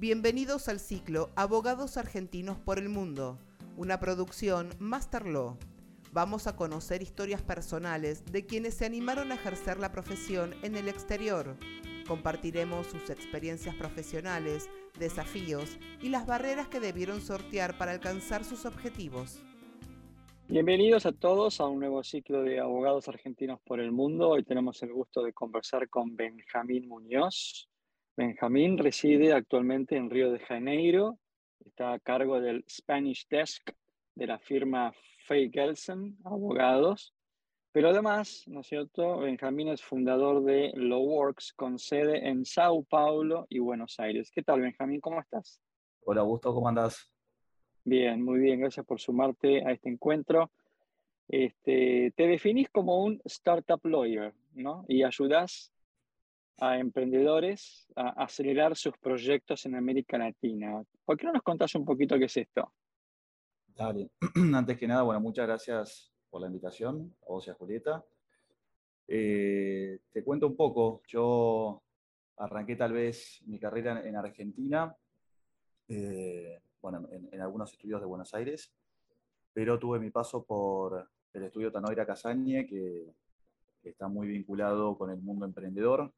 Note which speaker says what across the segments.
Speaker 1: Bienvenidos al ciclo Abogados Argentinos por el Mundo, una producción Masterlaw. Vamos a conocer historias personales de quienes se animaron a ejercer la profesión en el exterior. Compartiremos sus experiencias profesionales, desafíos y las barreras que debieron sortear para alcanzar sus objetivos.
Speaker 2: Bienvenidos a todos a un nuevo ciclo de Abogados Argentinos por el Mundo. Hoy tenemos el gusto de conversar con Benjamín Muñoz. Benjamín reside actualmente en Río de Janeiro. Está a cargo del Spanish Desk de la firma Fay Gelsen, abogados. Pero además, ¿no es cierto? Benjamín es fundador de Lowworks con sede en Sao Paulo y Buenos Aires. ¿Qué tal, Benjamín? ¿Cómo estás?
Speaker 3: Hola, Augusto, ¿cómo andás?
Speaker 2: Bien, muy bien. Gracias por sumarte a este encuentro. Este, te definís como un startup lawyer, ¿no? Y ayudas a emprendedores a acelerar sus proyectos en América Latina. ¿Por qué no nos contás un poquito qué es esto?
Speaker 3: Dale. Antes que nada, bueno, muchas gracias por la invitación, a vos Julieta. Eh, te cuento un poco, yo arranqué tal vez mi carrera en Argentina, eh, bueno, en, algunos estudios de Buenos Aires, pero tuve mi paso por el estudio Tanoira Casañe, que, está muy vinculado con el mundo emprendedor.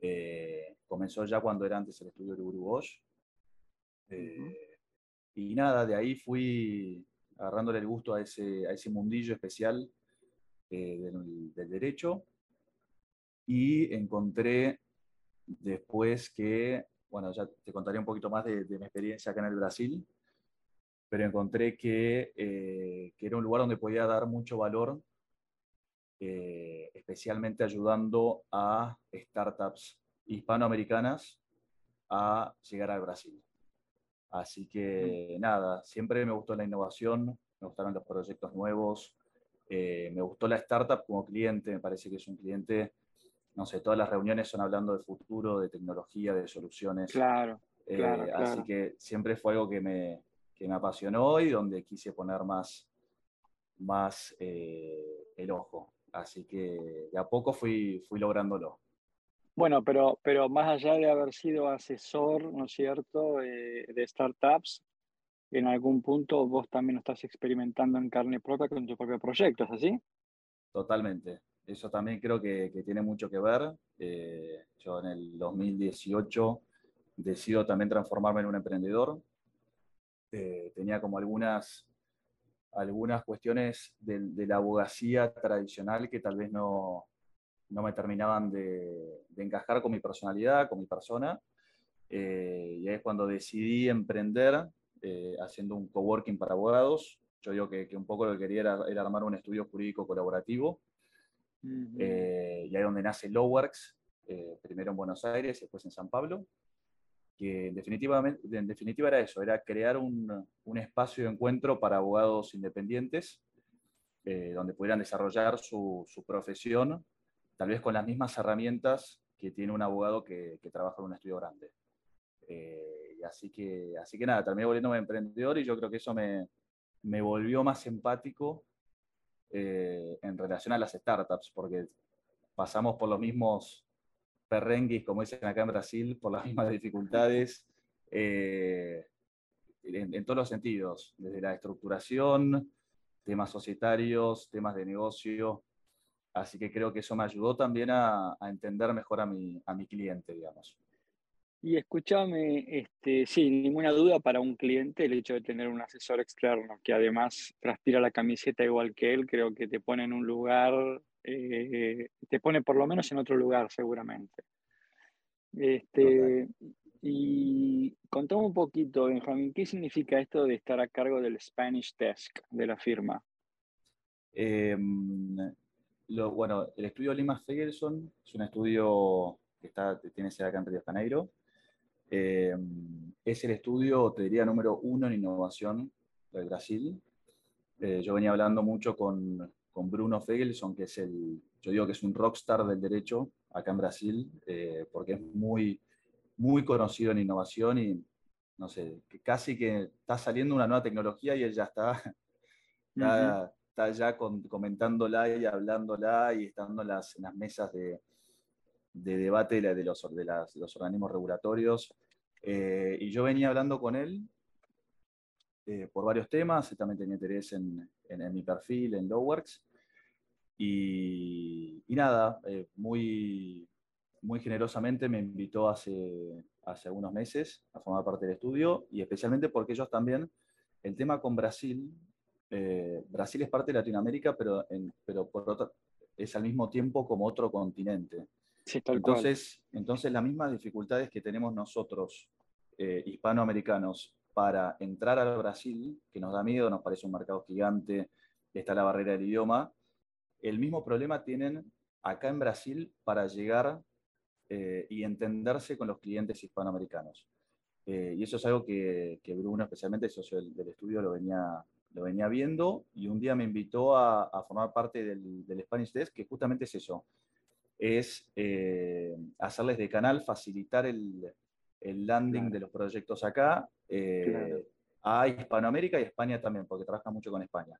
Speaker 3: Eh, comenzó ya cuando era antes el estudio de Bosch. Y nada, de ahí fui agarrándole el gusto a ese, a ese mundillo especial eh, del, derecho y encontré después que, bueno, ya te contaré un poquito más de, mi experiencia acá en el Brasil, pero encontré que, eh, que, era un lugar donde podía dar mucho valor, eh, especialmente ayudando a startups hispanoamericanas a llegar al Brasil. Así que nada, siempre me gustó la innovación, me gustaron los proyectos nuevos, eh, me gustó la startup como cliente, me parece que es un cliente, no sé, todas las reuniones son hablando de futuro, de tecnología, de soluciones.
Speaker 2: Claro.
Speaker 3: Eh,
Speaker 2: claro,
Speaker 3: Así que siempre fue algo que me, que me apasionó y donde quise poner más, más eh, el ojo. Así que de a poco fui, fui lográndolo.
Speaker 2: Bueno, pero, pero más allá de haber sido asesor, ¿no es cierto?, de startups, en algún punto vos también estás experimentando en carne propia con tu propio proyecto, ¿es así?
Speaker 3: Totalmente. Eso también creo que, tiene mucho que ver. Eh, yo en el 2018 decido también transformarme en un emprendedor. Eh, tenía como algunas, algunas cuestiones de la abogacía tradicional que tal vez no, no me terminaban de, encajar con mi personalidad, con mi persona. Eh, y ahí es cuando decidí emprender eh, haciendo un coworking para abogados. Yo digo que, un poco lo que quería era, armar un estudio jurídico colaborativo. Eh, y ahí es donde nace Lowworks, primero en Buenos Aires y después en San Pablo. Que en, definitivamente, en definitiva era eso, era crear un, un espacio de encuentro para abogados independientes, donde pudieran desarrollar su, su profesión tal vez con las mismas herramientas que tiene un abogado que, trabaja en un estudio grande. Eh, así, que, así que nada, terminé volviéndome emprendedor y yo creo que eso me, me volvió más empático eh, en relación a las startups, porque pasamos por los mismos perrenguis, como dicen acá en Brasil, por las mismas dificultades, eh, en, en, todos los sentidos, desde la estructuración, temas societarios, temas de negocio, Así que creo que eso me ayudó también a, entender mejor a mi, a mi cliente, digamos.
Speaker 2: Y escúchame, este, sin ninguna duda para un cliente el hecho de tener un asesor externo que además transpira la camiseta igual que él, creo que te pone en un lugar, eh, te pone por lo menos en otro lugar seguramente. Este, y contame un poquito, Benjamín, ¿qué significa esto de estar a cargo del Spanish Desk de la firma?
Speaker 3: Eh, bueno, el estudio Lima Ferguson es un estudio que está, tiene sede acá en Río de Janeiro. Eh, es el estudio, te diría, número uno en innovación de Brasil. Eh, yo venía hablando mucho con, con, Bruno Fegelson, que es el, yo digo que es un rockstar del derecho acá en Brasil, eh, porque es muy, muy conocido en innovación y, no sé, que casi que está saliendo una nueva tecnología y él ya está, está ya comentándola y hablándola y estando en las, mesas de, debate de, los, de, los organismos regulatorios. Eh, y yo venía hablando con él por varios temas, él también tenía interés en, en, mi perfil, en Lowworks. Y, y nada, muy, muy generosamente me invitó hace, hace unos meses a formar parte del estudio y especialmente porque ellos también, el tema con Brasil, eh, Brasil es parte de Latinoamérica, pero, pero por es al mismo tiempo como otro continente. entonces, entonces, las mismas dificultades que tenemos nosotros, eh, hispanoamericanos, para entrar al Brasil, que nos da miedo, nos parece un mercado gigante, está la barrera del idioma, el mismo problema tienen acá en Brasil para llegar eh, y entenderse con los clientes hispanoamericanos. Eh, y eso es algo que, Bruno, especialmente el socio del, estudio, lo venía, lo venía viendo y un día me invitó a, formar parte del, del, Spanish Desk, que justamente es eso, es eh, hacerles de canal, facilitar el, el landing de los proyectos acá a Hispanoamérica y España también, porque trabaja mucho con España.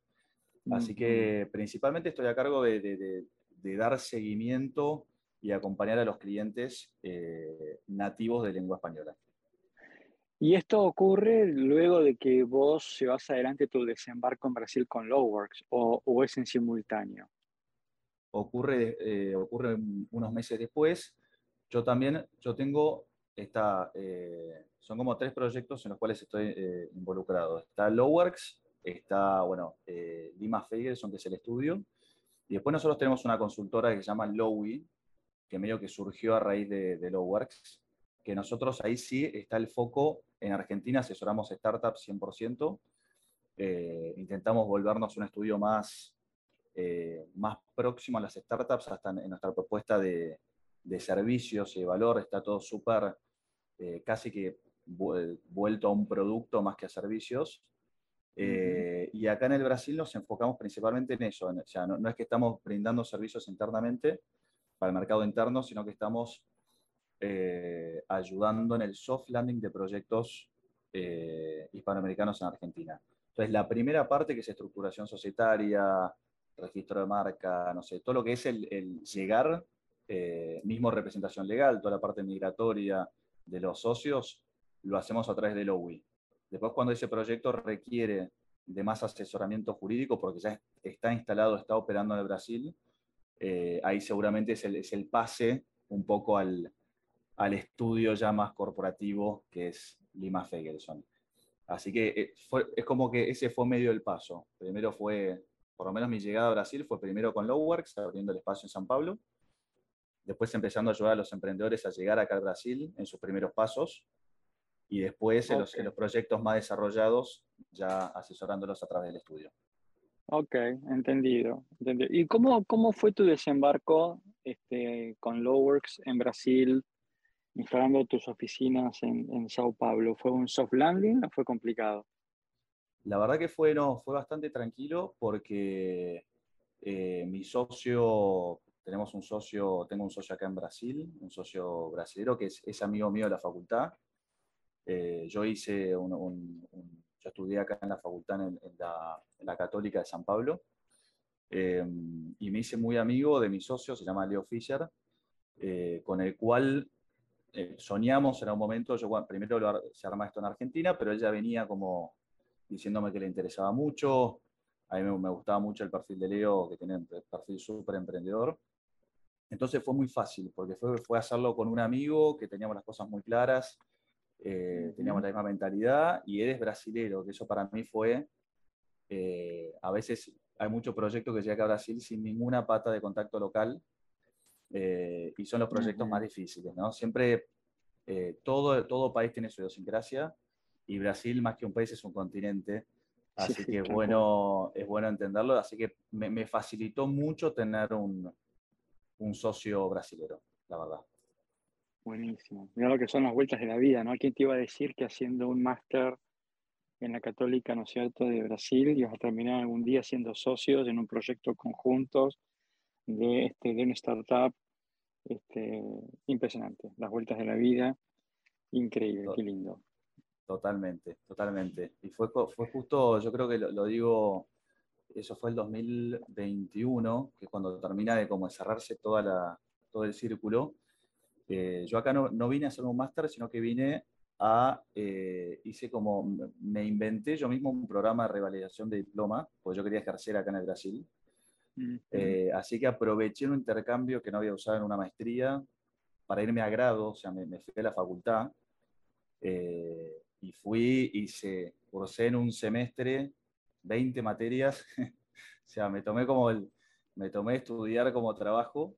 Speaker 3: Así que principalmente estoy a cargo de, de, de dar seguimiento y acompañar a los clientes eh, nativos de lengua española.
Speaker 2: Y esto ocurre luego de que vos llevas adelante tu desembarco en Brasil con Lowworks o, o es en simultáneo?
Speaker 3: Ocurre, eh, ocurre unos meses después. Yo también, yo tengo esta, eh, son como tres proyectos en los cuales estoy involucrado. Está Lowworks, está, bueno, Lima Fagerson, que es el estudio, y después nosotros tenemos una consultora que se llama Lowy, que medio que surgió a raíz de, de Lowworks, que nosotros ahí sí está el foco, en Argentina asesoramos startups 100%, eh, intentamos volvernos un estudio más, eh, más próximo a las startups, hasta en, nuestra propuesta de, de, servicios y de valor, está todo súper, eh, casi que vuelto a un producto más que a servicios. Y acá en el Brasil nos enfocamos principalmente en eso, o sea, no, es que estamos brindando servicios internamente, para el mercado interno, sino que estamos eh, ayudando en el soft landing de proyectos eh, hispanoamericanos en Argentina. Entonces, la primera parte, que es estructuración societaria, registro de marca, no sé, todo lo que es el, llegar, eh, mismo representación legal, toda la parte migratoria de los socios, lo hacemos a través del OWI. Después, cuando ese proyecto requiere de más asesoramiento jurídico, porque ya está instalado, está operando en el Brasil, eh, ahí seguramente es el, pase un poco al, estudio ya más corporativo que es Lima Fagelson. Así que eh, es como que ese fue medio el paso. Primero fue, por lo menos mi llegada a Brasil fue primero con Lowworks, abriendo el espacio en San Pablo. Después empezando a ayudar a los emprendedores a llegar acá a Brasil en sus primeros pasos. Y después en, los, en los proyectos más desarrollados, ya asesorándolos a través del estudio.
Speaker 2: Ok, entendido. ¿Y cómo, cómo fue tu desembarco este, con Lowworks en Brasil, instalando tus oficinas en, en, Sao Paulo? ¿Fue un soft landing o fue complicado?
Speaker 3: La verdad que fue, no, fue bastante tranquilo porque eh, mi socio, tenemos un socio, tengo un socio acá en Brasil, un socio brasilero que es, es amigo mío de la facultad. Eh, yo hice un, un yo estudié acá en la facultad en, la, Católica de San Pablo. Eh, y me hice muy amigo de mi socio, se llama Leo Fischer, eh, con el cual eh, soñamos en un momento, yo primero se arma esto en Argentina, pero ella venía como diciéndome que le interesaba mucho, a mí me, gustaba mucho el perfil de Leo, que tiene un perfil súper emprendedor. Entonces fue muy fácil, porque fue, fue hacerlo con un amigo que teníamos las cosas muy claras, eh, teníamos la misma mentalidad y eres brasilero, que eso para mí fue, eh, a veces hay muchos proyectos que llegan a Brasil sin ninguna pata de contacto local eh, y son los proyectos más difíciles, ¿no? Siempre todo, todo país tiene su idiosincrasia y Brasil más que un país es un continente, así que es bueno, es bueno entenderlo, así que me, me facilitó mucho tener un, un socio brasilero, la verdad.
Speaker 2: Buenísimo. Mira lo que son las vueltas de la vida, ¿no? ¿Quién te iba a decir que haciendo un máster en la Católica, ¿no es cierto?, de Brasil, ibas a terminar algún día siendo socios en un proyecto conjuntos de, este, de una startup. Este, impresionante. Las vueltas de la vida, increíble, qué lindo.
Speaker 3: Totalmente, totalmente. Y fue, fue justo, yo creo que lo, lo digo, eso fue el 2021, que es cuando termina de como cerrarse toda la, todo el círculo, eh, yo acá no, no, vine a hacer un máster, sino que vine a, hice como, me inventé yo mismo un programa de revalidación de diploma, pues yo quería ejercer acá en el Brasil. así que aproveché un intercambio que no había usado en una maestría para irme a grado, o sea, me, fui a la facultad y fui, hice, cursé en un semestre 20 materias, o sea, me tomé como el, me tomé estudiar como trabajo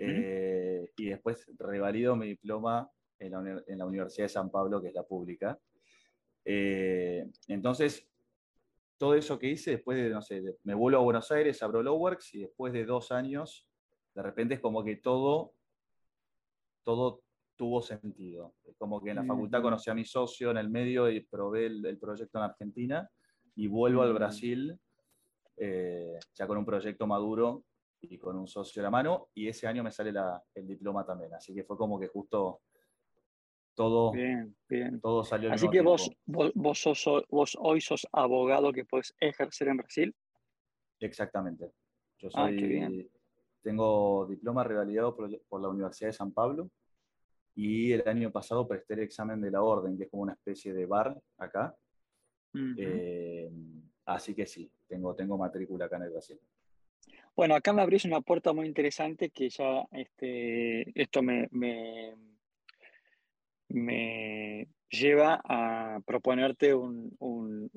Speaker 3: eh, y después revalido mi diploma en la, Universidad de San Pablo, que es la pública. Eh, entonces, todo eso que hice, después de, no sé, me vuelvo a Buenos Aires, abro Lowworks y después de dos años, de repente es como que todo, todo tuvo sentido. Es como que en la facultad conocí a mi socio en el medio y probé el, proyecto en Argentina y vuelvo al Brasil eh, ya con un proyecto maduro y con un socio a la mano, y ese año me sale el diploma también. Así que fue como que justo todo,
Speaker 2: bien, bien.
Speaker 3: todo salió.
Speaker 2: Así que vos, vos, vos, hoy sos abogado que puedes ejercer en Brasil.
Speaker 3: Exactamente. Yo ah, soy, tengo diploma revalidado por, la Universidad de San Pablo y el año pasado presté el examen de la orden, que es como una especie de bar acá. Eh, así que sí, tengo, tengo matrícula acá en el Brasil.
Speaker 2: Bueno, acá me abrís una puerta muy interesante que ya este, esto me, me, lleva a proponerte un,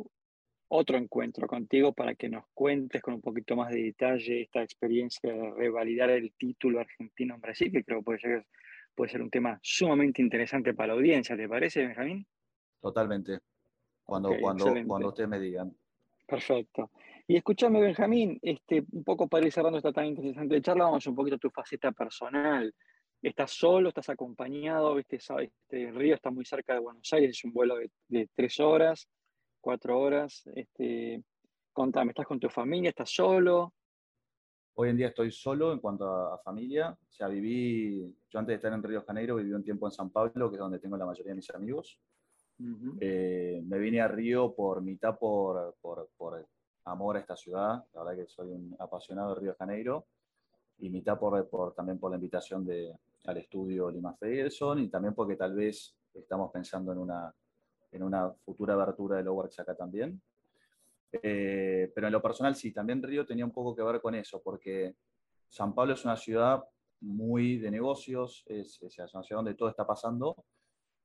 Speaker 2: otro encuentro contigo para que nos cuentes con un poquito más de detalle esta experiencia de revalidar el título argentino en Brasil, que creo que puede ser, puede ser un tema sumamente interesante para la audiencia. ¿Te parece, Benjamín?
Speaker 3: Totalmente. Cuando, cuando, cuando ustedes me digan.
Speaker 2: Perfecto. Y escúchame, Benjamín, este, un poco para ir cerrando esta tan interesante charla, vamos un poquito a tu faceta personal. ¿Estás solo? ¿Estás acompañado? Este, este Río está muy cerca de Buenos Aires, es un vuelo de, tres horas, cuatro horas. Este, contame, ¿estás con tu familia? ¿Estás solo?
Speaker 3: Hoy en día estoy solo en cuanto a, familia. O sea, viví, yo antes de estar en Río de Janeiro, viví un tiempo en San Pablo, que es donde tengo la mayoría de mis amigos. Eh, me vine a Río por mitad por, por, por, amor a esta ciudad, la verdad que soy un apasionado de Río de Janeiro, y mitad por, por también por la invitación de, al estudio Lima Federson y también porque tal vez estamos pensando en una, en una futura abertura de Lowworks acá también. Eh, pero en lo personal sí, también Río tenía un poco que ver con eso, porque San Pablo es una ciudad muy de negocios, es, es una ciudad donde todo está pasando,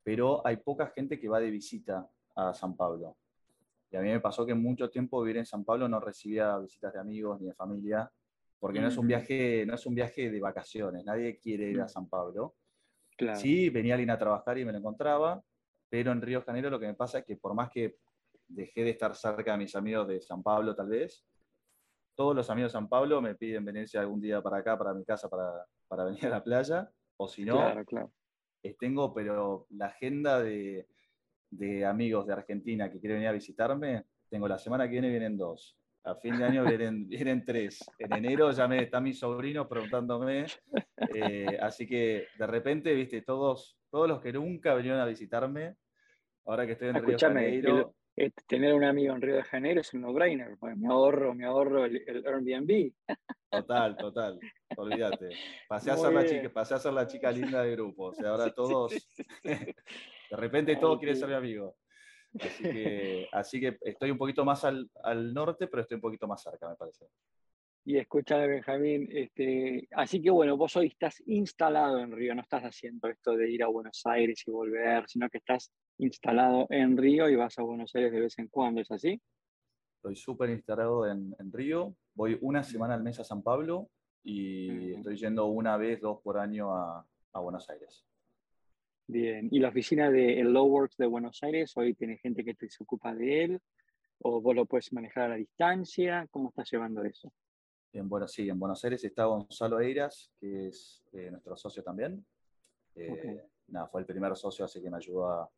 Speaker 3: pero hay poca gente que va de visita a San Pablo. Y a mí me pasó que mucho tiempo vivir en San Pablo no recibía visitas de amigos ni de familia, porque no, es un viaje, no es un viaje de vacaciones, nadie quiere ir a San Pablo. Sí, venía alguien a trabajar y me lo encontraba, pero en Río de Janeiro lo que me pasa es que por más que dejé de estar cerca de mis amigos de San Pablo tal vez, todos los amigos de San Pablo me piden venirse algún día para acá, para mi casa, para, para venir a la playa, o si no, claro, claro. tengo, pero la agenda de, amigos de Argentina que quieren venir a visitarme, tengo la semana que viene vienen dos. A fin de año vienen, vienen tres. En enero ya me están mis sobrinos preguntándome. Eh, así que de repente, viste, todos, todos los que nunca vinieron a visitarme, ahora que estoy en Río de Janeiro.
Speaker 2: tener un amigo en Río de Janeiro es un no-brainer. Me ahorro, me ahorro el, el Airbnb.
Speaker 3: Total, total. Olvídate. Pasé a, ser la chica, pasé a ser la chica linda del grupo. O sea, ahora todos. De repente todos quieren ser mi amigo. Así que, estoy un poquito más al, norte, pero estoy un poquito más cerca, me parece.
Speaker 2: Y escúchame, Benjamín, este, así que bueno, vos hoy estás instalado en Río, no estás haciendo esto de ir a Buenos Aires y volver, sino que estás instalado en Río y vas a Buenos Aires de vez en cuando, ¿es así?
Speaker 3: Estoy súper instalado en, en Río, voy una semana al mes a San Pablo y estoy yendo una vez, dos por año a, Buenos Aires.
Speaker 2: Bien, ¿y la oficina de el Works de Buenos Aires hoy tiene gente que se ocupa de él? ¿O vos lo puedes manejar a la distancia? ¿Cómo estás llevando eso?
Speaker 3: En, bueno, sí, en Buenos Aires está Gonzalo Eiras, que es eh, nuestro socio también. Eh, nada, fue el primer socio, así que me ayudó a,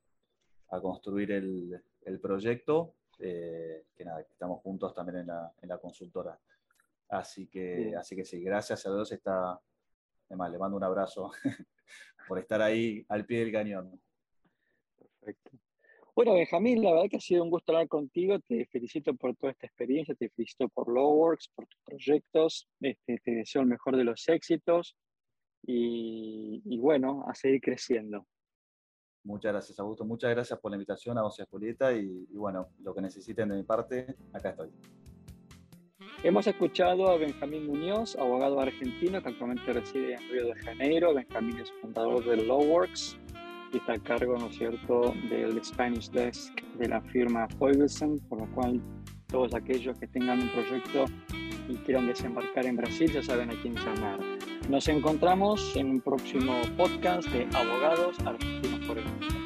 Speaker 3: construir el, proyecto. Eh, que nada, estamos juntos también en la, en la consultora. Así que, así que sí, gracias a Dios está. Además, le mando un abrazo por estar ahí al pie del cañón.
Speaker 2: Perfecto. Bueno, Benjamín, la verdad que ha sido un gusto hablar contigo. Te felicito por toda esta experiencia, te felicito por Lowworks, por tus proyectos. Este, te deseo el mejor de los éxitos y, y bueno, a seguir creciendo.
Speaker 3: Muchas gracias, Augusto. Muchas gracias por la invitación a Doce Julieta y, y bueno, lo que necesiten de mi parte, acá estoy.
Speaker 2: Hemos escuchado a Benjamín Muñoz, abogado argentino que actualmente reside en Río de Janeiro. Benjamín es fundador de Lawworks y está a cargo, ¿no es cierto?, del Spanish Desk de la firma Foyvelsen, por lo cual todos aquellos que tengan un proyecto y quieran desembarcar en Brasil ya saben a quién llamar. Nos encontramos en un próximo podcast de Abogados Argentinos por el Mundo.